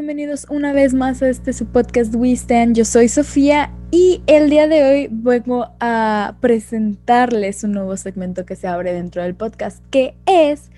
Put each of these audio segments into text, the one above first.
bienvenidos una vez más a este su podcast We. Yo soy Sofía y el día de hoy vengo a presentarles un nuevo segmento que se abre dentro del podcast, que es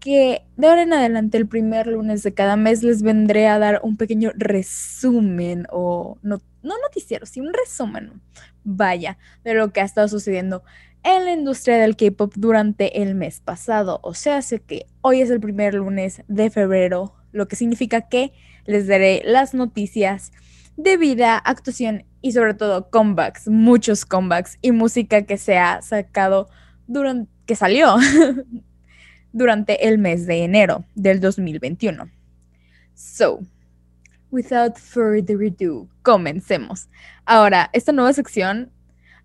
que de ahora en adelante, el primer lunes de cada mes, les vendré a dar un pequeño resumen o no, no noticiero, sí un resumen, vaya, de lo que ha estado sucediendo en la industria del K-pop durante el mes pasado. O sea, sé que hoy es el primer lunes de febrero lo que significa que les daré las noticias de vida, actuación y sobre todo comebacks, muchos comebacks y música que se ha sacado durante, que salió durante el mes de enero del 2021. So, without further ado, comencemos. Ahora, esta nueva sección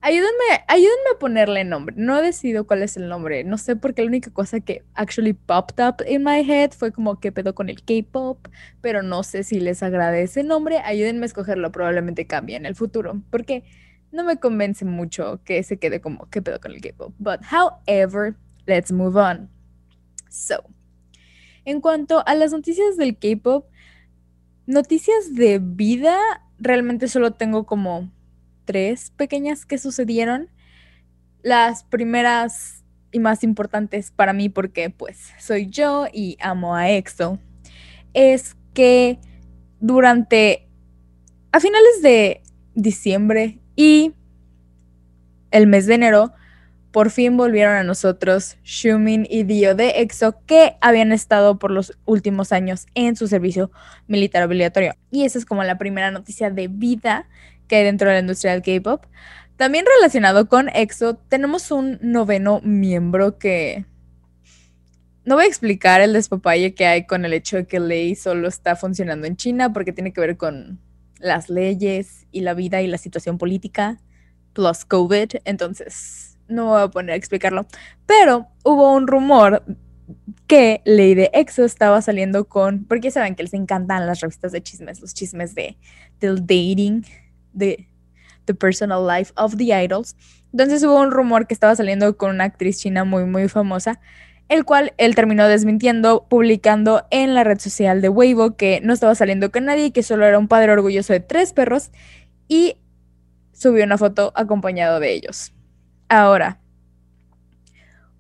Ayúdenme, ayúdenme a ponerle nombre. No he decidido cuál es el nombre. No sé por qué la única cosa que actually popped up in my head fue como qué pedo con el K-pop, pero no sé si les agradece el nombre. Ayúdenme a escogerlo, probablemente cambie en el futuro, porque no me convence mucho que se quede como qué pedo con el K-pop. But however, let's move on. So, en cuanto a las noticias del K-pop, noticias de vida, realmente solo tengo como tres pequeñas que sucedieron. Las primeras y más importantes para mí, porque pues soy yo y amo a EXO, es que durante, a finales de diciembre y el mes de enero, por fin volvieron a nosotros Shumin y Dio de EXO que habían estado por los últimos años en su servicio militar obligatorio. Y esa es como la primera noticia de vida que hay dentro de la industria del K-pop. También relacionado con EXO, tenemos un noveno miembro que no voy a explicar el despapalle que hay con el hecho de que Ley solo está funcionando en China porque tiene que ver con las leyes y la vida y la situación política plus COVID, entonces no voy a poner a explicarlo, pero hubo un rumor que Ley de EXO estaba saliendo con, porque saben que les encantan las revistas de chismes, los chismes de del dating The, the Personal Life of the Idols. Entonces hubo un rumor que estaba saliendo con una actriz china muy, muy famosa, el cual él terminó desmintiendo, publicando en la red social de Weibo que no estaba saliendo con nadie que solo era un padre orgulloso de tres perros y subió una foto acompañado de ellos. Ahora,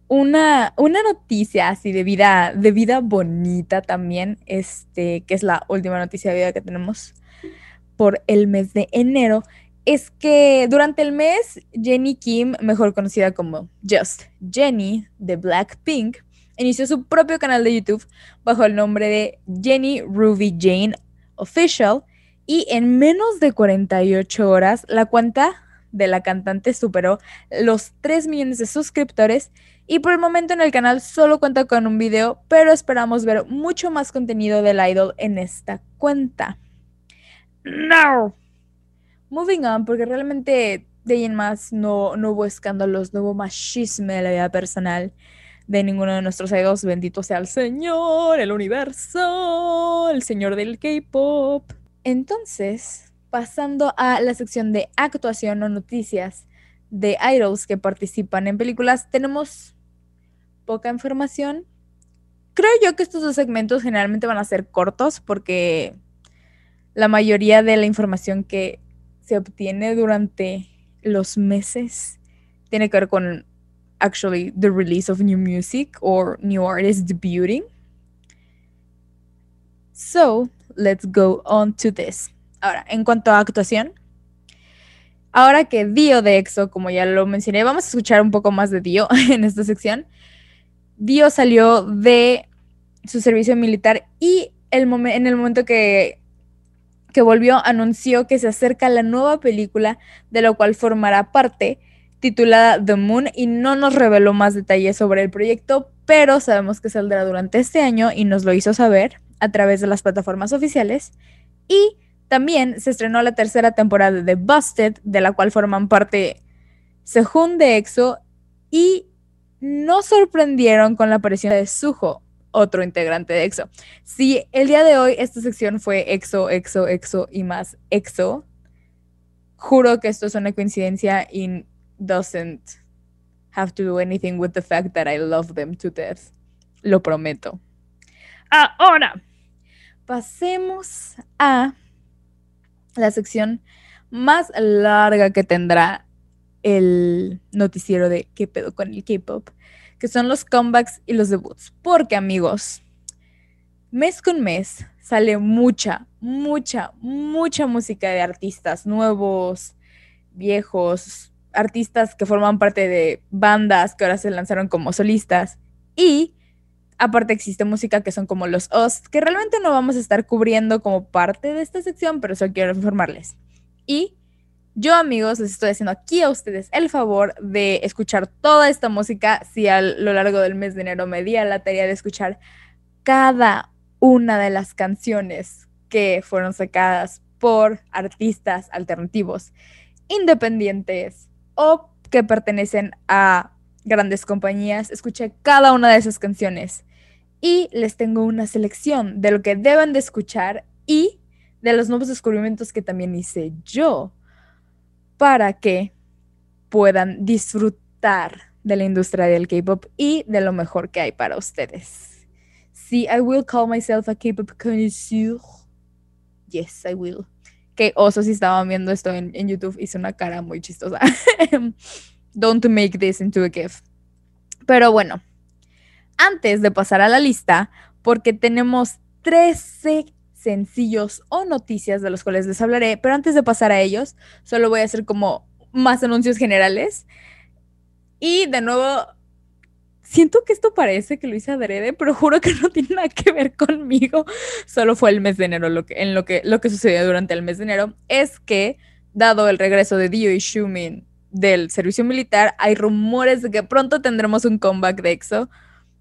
una, una, noticia así de vida, de vida bonita también, este, que es la última noticia de vida que tenemos por el mes de enero es que durante el mes Jenny Kim, mejor conocida como Just Jenny de Blackpink, inició su propio canal de YouTube bajo el nombre de Jenny Ruby Jane Official y en menos de 48 horas la cuenta de la cantante superó los 3 millones de suscriptores y por el momento en el canal solo cuenta con un video, pero esperamos ver mucho más contenido del idol en esta cuenta. No. Moving on, porque realmente de ahí en más no, no hubo escándalos, no hubo más de la vida personal de ninguno de nuestros idols. Bendito sea el Señor, el universo, el Señor del K-pop. Entonces, pasando a la sección de actuación o noticias de idols que participan en películas, tenemos poca información. Creo yo que estos dos segmentos generalmente van a ser cortos porque la mayoría de la información que se obtiene durante los meses tiene que ver con actually the release of new music or new artists debuting. So, let's go on to this. Ahora, en cuanto a actuación, ahora que Dio de EXO, como ya lo mencioné, vamos a escuchar un poco más de Dio en esta sección. Dio salió de su servicio militar y el en el momento que que volvió, anunció que se acerca la nueva película, de la cual formará parte, titulada The Moon, y no nos reveló más detalles sobre el proyecto, pero sabemos que saldrá durante este año y nos lo hizo saber a través de las plataformas oficiales. Y también se estrenó la tercera temporada de Busted, de la cual forman parte Sehun de EXO, y nos sorprendieron con la aparición de Suho, otro integrante de EXO. Si el día de hoy esta sección fue EXO, EXO, EXO y más EXO, juro que esto es una coincidencia y doesn't have to do anything with the fact that I love them to death. Lo prometo. Ahora, pasemos a la sección más larga que tendrá el noticiero de qué pedo con el K-pop, que son los comebacks y los debuts. Porque amigos, mes con mes sale mucha, mucha, mucha música de artistas nuevos, viejos, artistas que forman parte de bandas que ahora se lanzaron como solistas. Y aparte existe música que son como los OST, que realmente no vamos a estar cubriendo como parte de esta sección, pero solo quiero informarles. Y yo, amigos, les estoy haciendo aquí a ustedes el favor de escuchar toda esta música. Si a lo largo del mes de enero me di a la tarea de escuchar cada una de las canciones que fueron sacadas por artistas alternativos, independientes o que pertenecen a grandes compañías, escuché cada una de esas canciones y les tengo una selección de lo que deben de escuchar y de los nuevos descubrimientos que también hice yo para que puedan disfrutar de la industria del K-pop y de lo mejor que hay para ustedes. Sí, I will call myself a K-pop connoisseur. Yes, I will. Que oso, si estaban viendo esto en, en YouTube, hice una cara muy chistosa. Don't make this into a gift. Pero bueno, antes de pasar a la lista, porque tenemos 13 sencillos o noticias de los cuales les hablaré, pero antes de pasar a ellos, solo voy a hacer como más anuncios generales. Y de nuevo, siento que esto parece que lo hice adrede, pero juro que no tiene nada que ver conmigo. Solo fue el mes de enero lo que, en lo que, lo que sucedió durante el mes de enero. Es que, dado el regreso de Dio y Shumin del servicio militar, hay rumores de que pronto tendremos un comeback de EXO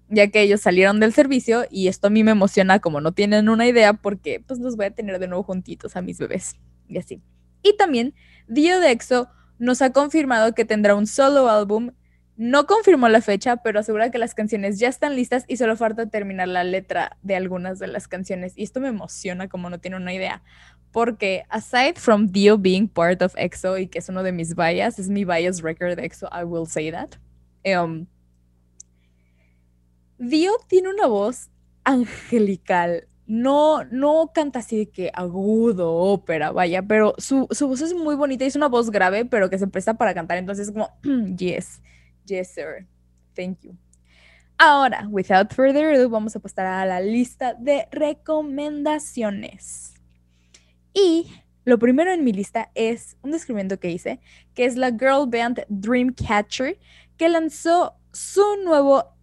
ya que ellos salieron del servicio y esto a mí me emociona como no tienen una idea porque pues los voy a tener de nuevo juntitos a mis bebés y así. Y también Dio de EXO nos ha confirmado que tendrá un solo álbum. No confirmó la fecha, pero asegura que las canciones ya están listas y solo falta terminar la letra de algunas de las canciones. Y esto me emociona como no tiene una idea. Porque aside from Dio being part of EXO y que es uno de mis bias, es mi bias record de EXO, I will say that. Um, Dio tiene una voz angelical. No, no canta así de que agudo, ópera, vaya, pero su, voz es muy bonita y es una voz grave, pero que se presta para cantar. Entonces, como, yes, yes, sir. Thank you. Ahora, without further ado, vamos a pasar a la lista de recomendaciones. Y lo primero en mi lista es un descubrimiento que hice, que es la girl band Dreamcatcher, que lanzó su nuevo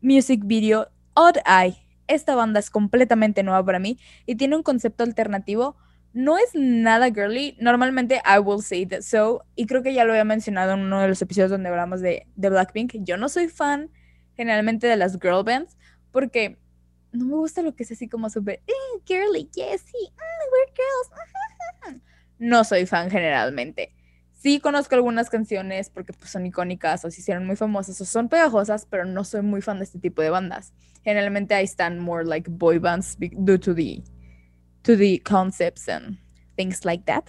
music video Odd Eye. Esta banda es completamente nueva para mí y tiene un concepto alternativo. No es nada girly. Normalmente I will say that so. Y creo que ya lo había mencionado en uno de los episodios donde hablamos de, de Blackpink. Yo no soy fan generalmente de las girl bands porque no me gusta lo que es así como súper eh, girly, yes, mm, we're girls. no soy fan generalmente. Sí conozco algunas canciones porque pues, son icónicas o se hicieron muy famosas o son pegajosas, pero no soy muy fan de este tipo de bandas. Generalmente ahí están more like boy bands due to the, to the concepts and things like that.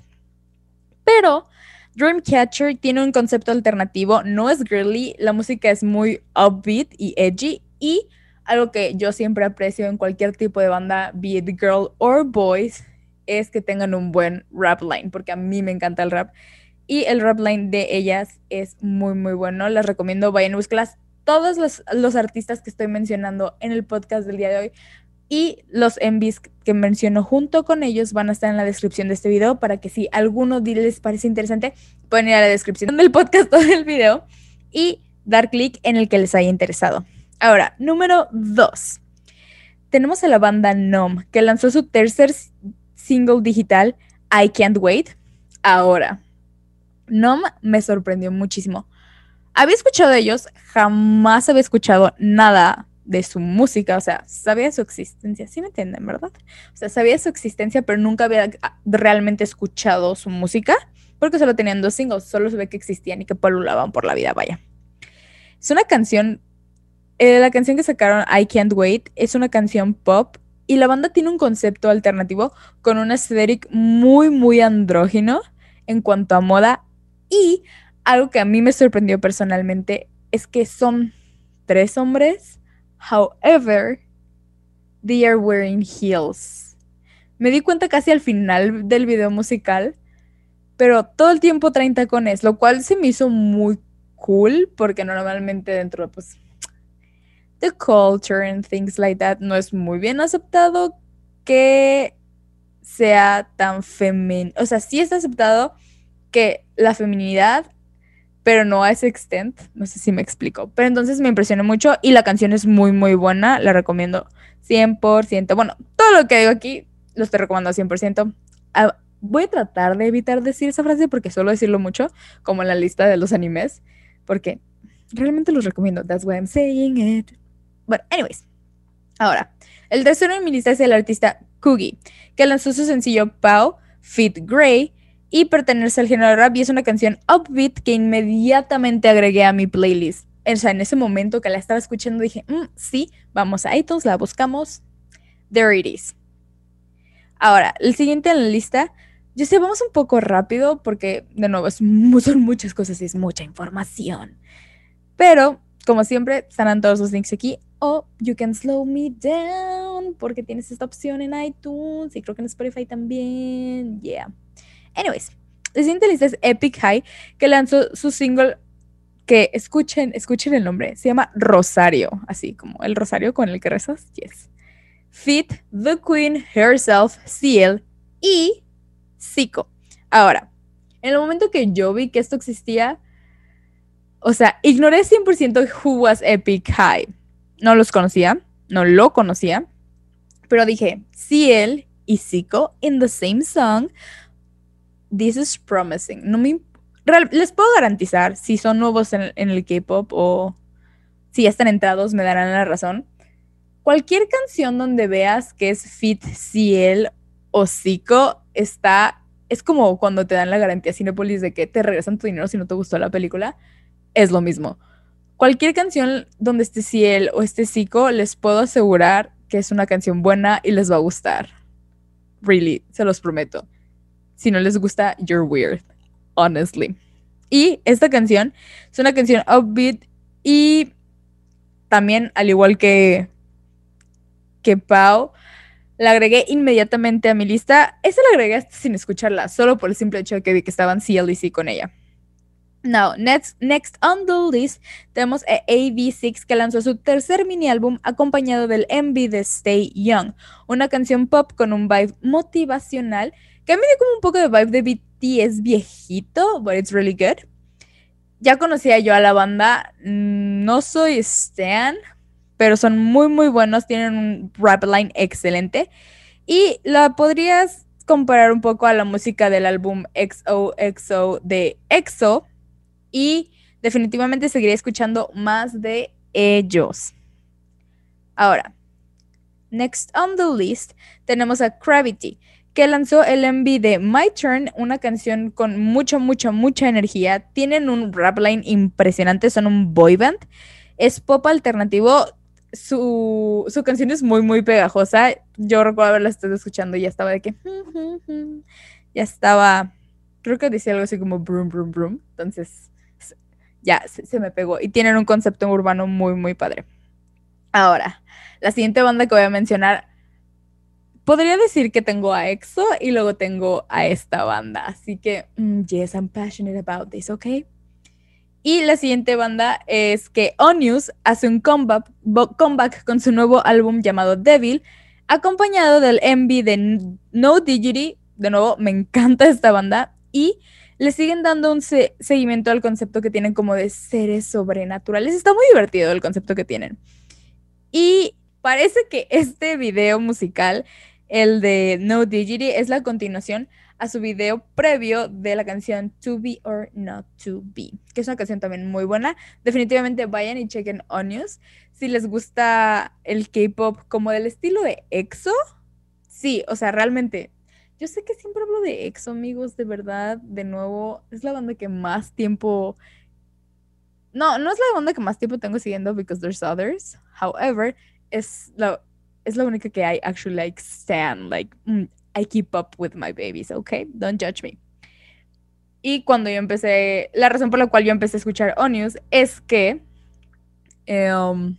Pero Dreamcatcher tiene un concepto alternativo, no es girly, la música es muy upbeat y edgy y algo que yo siempre aprecio en cualquier tipo de banda, be it girl or boys, es que tengan un buen rap line, porque a mí me encanta el rap y el rap line de ellas es muy, muy bueno. Las recomiendo, vayan a buscarlas. Todos los, artistas que estoy mencionando en el podcast del día de hoy y los envies que menciono junto con ellos van a estar en la descripción de este video para que si alguno les parece interesante, pueden ir a la descripción del podcast o del video y dar clic en el que les haya interesado. Ahora, número 2. Tenemos a la banda NOM, que lanzó su tercer single digital, I Can't Wait, ahora. Nom me sorprendió muchísimo. Había escuchado de ellos, jamás había escuchado nada de su música, o sea, sabía su existencia, ¿sí me entienden, verdad? O sea, sabía su existencia, pero nunca había ah, realmente escuchado su música, porque solo tenían dos singles, solo se ve que existían y que polulaban por la vida, vaya. Es una canción, eh, la canción que sacaron, I Can't Wait, es una canción pop y la banda tiene un concepto alternativo con un aesthetic muy, muy andrógino en cuanto a moda y algo que a mí me sorprendió personalmente es que son tres hombres, however, they are wearing heels. Me di cuenta casi al final del video musical, pero todo el tiempo traen tacones, lo cual se me hizo muy cool porque normalmente dentro de pues the culture and things like that no es muy bien aceptado que sea tan femenino, o sea, sí está aceptado que la feminidad pero no a ese extent, no sé si me explico. Pero entonces me impresionó mucho y la canción es muy, muy buena, la recomiendo 100%. Bueno, todo lo que digo aquí lo estoy recomendando 100%. Ah, voy a tratar de evitar decir esa frase porque suelo decirlo mucho, como en la lista de los animes, porque realmente los recomiendo. That's why I'm saying it. Bueno, anyways. Ahora, el tercero en mi lista es el artista Kugi, que lanzó su sencillo Pau, Fit Grey, y pertenece al género rap y es una canción upbeat que inmediatamente agregué a mi playlist. O sea, en ese momento que la estaba escuchando dije, mm, sí, vamos a iTunes, la buscamos. There it is. Ahora, el siguiente en la lista, yo sé, vamos un poco rápido porque, de nuevo, es, son muchas cosas y es mucha información. Pero, como siempre, estarán todos los links aquí. O you can slow me down porque tienes esta opción en iTunes y creo que en Spotify también. Yeah. Anyways, la siguiente lista es Epic High, que lanzó su single que escuchen, escuchen el nombre, se llama Rosario, así como el rosario con el que rezas, yes. Fit, The Queen, Herself, Ciel y Zico. Ahora, en el momento que yo vi que esto existía, o sea, ignoré 100% who was Epic High. No los conocía, no lo conocía, pero dije, Ciel y Zico in the same song this is promising. No me, les puedo garantizar, si son nuevos en, el K-pop o si ya están entrados, me darán la razón. Cualquier canción donde veas que es Fit Ciel o Zico está. Es como cuando te dan la garantía Cinepolis de que te regresan tu dinero si no te gustó la película. Es lo mismo. Cualquier canción donde esté Ciel o esté Zico, les puedo asegurar que es una canción buena y les va a gustar. Really, se los prometo. Si no les gusta, you're weird, honestly. Y esta canción es una canción upbeat y también, al igual que, que Pau, la agregué inmediatamente a mi lista. Esa la agregué sin escucharla, solo por el simple hecho de que vi que estaban CLC con ella. Now, next, next on the list tenemos a AV6 que lanzó su tercer mini álbum acompañado del MV de Stay Young, una canción pop con un vibe motivacional que a mí me dio como un poco de vibe de BTS viejito, but it's really good. Ya conocía yo a la banda, mm, no soy Stan, pero son muy muy buenos, tienen un rap line excelente y la podrías comparar un poco a la música del álbum XOXO de EXO y definitivamente seguiré escuchando más de ellos. Ahora, next on the list tenemos a Gravity, que lanzó el MV de My Turn, una canción con mucha, mucha, mucha energía. Tienen un rap line impresionante, son un boy band. Es pop alternativo. Su, canción es muy, muy pegajosa. Yo recuerdo haberla estado escuchando y ya estaba de que. Ya estaba. Creo que decía algo así como. Entonces, ya se, se me pegó. Y tienen un concepto urbano muy, muy padre. Ahora, la siguiente banda que voy a mencionar podría decir que tengo a EXO y luego tengo a esta banda. Así que, mm, yes, I'm passionate about this, ¿ok? Y la siguiente banda es que Onius hace un comeback, comeback con su nuevo álbum llamado Devil, acompañado del MV de No Diggity. De nuevo, me encanta esta banda. Y le siguen dando un seguimiento al concepto que tienen como de seres sobrenaturales. Está muy divertido el concepto que tienen. Y parece que este video musical el de No Digity es la continuación a su video previo de la canción To Be or Not To Be, que es una canción también muy buena. Definitivamente vayan y chequen Onius. Si les gusta el K-pop como del estilo de EXO, sí, o sea, realmente. Yo sé que siempre hablo de EXO, amigos, de verdad, de nuevo, es la banda que más tiempo no, no es la banda que más tiempo tengo siguiendo because there's others. However, es la es la única que I actually like stand, like mm, I keep up with my babies, okay? Don't judge me. Y cuando yo empecé, la razón por la cual yo empecé a escuchar Onius es que em,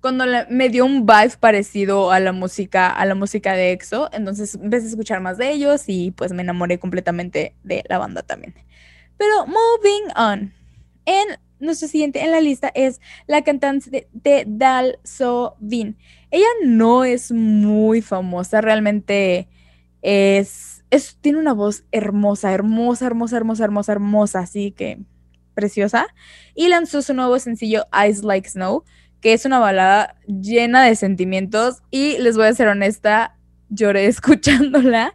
cuando me dio un vibe parecido a la música, a la música de EXO, entonces empecé a escuchar más de ellos y pues me enamoré completamente de la banda también. Pero moving on. En nuestro siguiente en la lista es la cantante de, Dal So Bin. Ella no es muy famosa, realmente es, es, tiene una voz hermosa, hermosa, hermosa, hermosa, hermosa, hermosa, así que preciosa. Y lanzó su nuevo sencillo Eyes Like Snow, que es una balada llena de sentimientos y les voy a ser honesta, lloré escuchándola.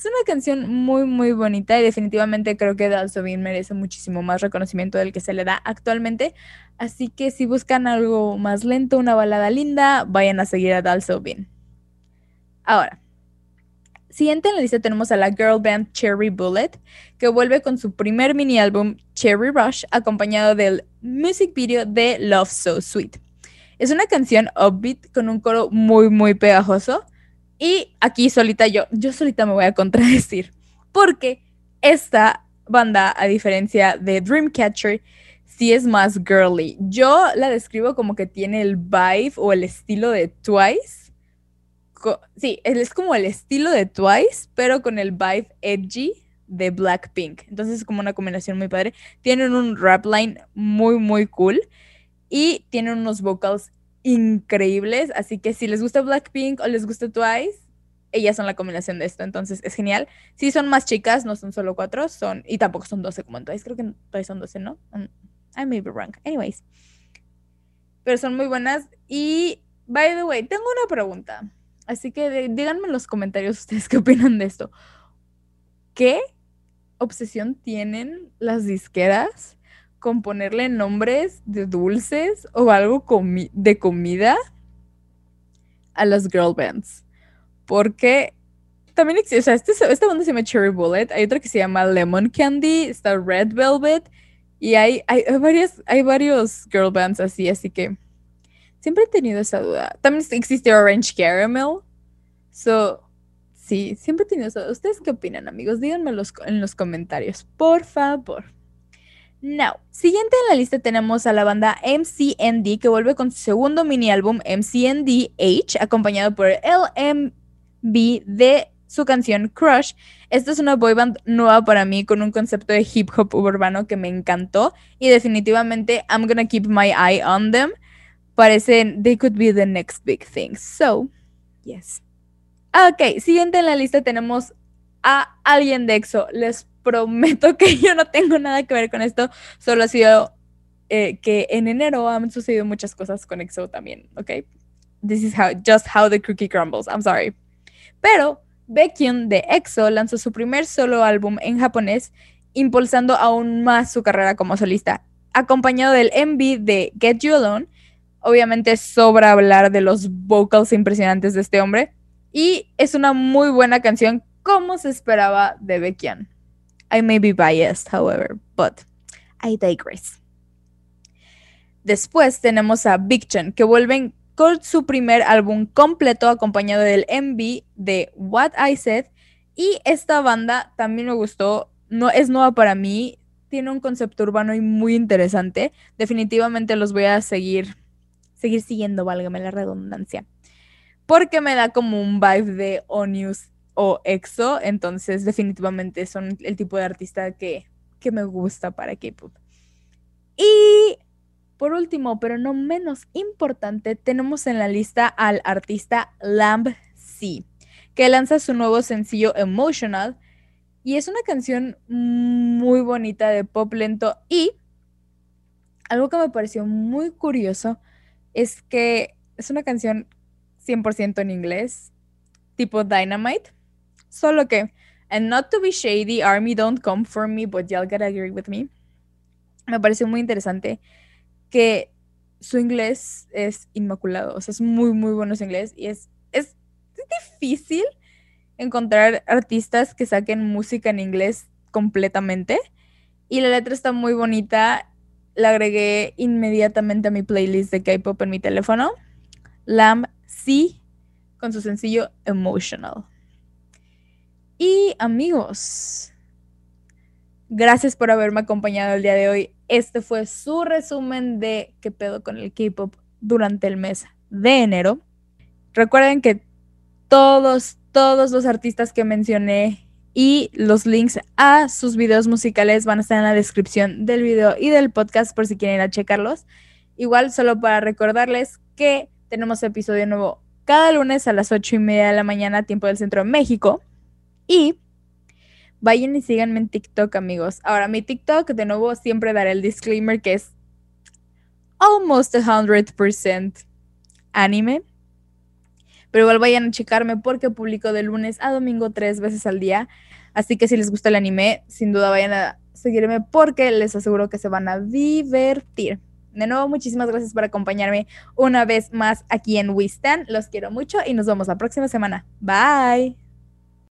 Es una canción muy, muy bonita y definitivamente creo que Dalsobin merece muchísimo más reconocimiento del que se le da actualmente. Así que si buscan algo más lento, una balada linda, vayan a seguir a Dalsobin. Ahora, siguiente en la lista tenemos a la girl band Cherry Bullet, que vuelve con su primer mini álbum Cherry Rush, acompañado del music video de Love So Sweet. Es una canción upbeat con un coro muy, muy pegajoso y aquí solita yo, yo solita me voy a contradecir, porque esta banda, a diferencia de Dreamcatcher, sí es más girly. Yo la describo como que tiene el vibe o el estilo de Twice. sí, es como el estilo de Twice, pero con el vibe edgy de Blackpink. Entonces es como una combinación muy padre. Tienen un rap line muy, muy cool y tienen unos vocals increíbles. Así que si les gusta Blackpink o les gusta Twice, ellas son la combinación de esto. Entonces es genial. Sí, son más chicas, no son solo cuatro, son. Y tampoco son 12 como en Twice. Creo que Twice son 12, ¿no? Mm, I may be wrong. Anyways. Pero son muy buenas. Y, by the way, tengo una pregunta. Así que díganme en los comentarios ustedes qué opinan de esto. ¿Qué obsesión tienen las disqueras con ponerle nombres de dulces o algo de comida a las girl bands. Porque también existe, o sea, este, esta banda se llama Cherry Bullet, hay otra que se llama Lemon Candy, está Red Velvet, y hay, hay, varias, hay varios girl bands así, así que siempre he tenido esa duda. También existe Orange Caramel. So, sí, siempre he tenido esa duda. ¿Ustedes qué opinan, amigos? Díganme en los comentarios, por favor. Now, siguiente en la lista tenemos a la banda MCND que vuelve con su segundo mini álbum MCND H, acompañado por LMB de su canción Crush. Esta es una boy band nueva para mí con un concepto de hip hop urbano que me encantó y definitivamente I'm gonna keep my eye on them. Parecen they could be the next big thing. So, yes. Ok, siguiente en la lista tenemos a alguien de EXO. Les prometo que yo no tengo nada que ver con esto, solo ha sido eh, que en enero han sucedido muchas cosas con EXO también, ¿ok? This is how, just how the cookie crumbles, I'm sorry. Pero Baekhyun de EXO lanzó su primer solo álbum en japonés, impulsando aún más su carrera como solista, acompañado del MV de Get You Alone. Obviamente sobra hablar de los vocals impresionantes de este hombre, y es una muy buena canción como se esperaba de Baekhyun. I may be biased, however, but I digress. Después tenemos a Big Chen, que vuelven con su primer álbum completo acompañado del MV de What I Said. Y esta banda también me gustó, no es nueva para mí, tiene un concepto urbano y muy interesante. Definitivamente los voy a seguir, seguir siguiendo, válgame la redundancia. Porque me da como un vibe de Onius o EXO, entonces definitivamente son el tipo de artista que, me gusta para K-Pop. Y por último, pero no menos importante, tenemos en la lista al artista Lamb C, que lanza su nuevo sencillo Emotional. Y es una canción muy bonita de pop lento. Y algo que me pareció muy curioso es que es una canción 100% en inglés, tipo Dynamite. Solo que, and not to be shady, Army don't come for me, but y'all gotta agree with me. Me pareció muy interesante que su inglés es inmaculado, o sea, es muy, muy bueno su inglés y es, es, difícil encontrar artistas que saquen música en inglés completamente. Y la letra está muy bonita. La agregué inmediatamente a mi playlist de K-pop en mi teléfono. Lam C con su sencillo Emotional. Y amigos, gracias por haberme acompañado el día de hoy. Este fue su resumen de qué pedo con el K-pop durante el mes de enero. Recuerden que todos, todos los artistas que mencioné y los links a sus videos musicales van a estar en la descripción del video y del podcast por si quieren ir a checarlos. Igual, solo para recordarles que tenemos episodio nuevo cada lunes a las 8 y media de la mañana, tiempo del centro de México. Y vayan y síganme en TikTok, amigos. Ahora, mi TikTok, de nuevo, siempre daré el disclaimer que es almost 100% anime. Pero igual vayan a checarme porque publico de lunes a domingo tres veces al día. Así que si les gusta el anime, sin duda vayan a seguirme porque les aseguro que se van a divertir. De nuevo, muchísimas gracias por acompañarme una vez más aquí en Wistan. Los quiero mucho y nos vemos la próxima semana. Bye.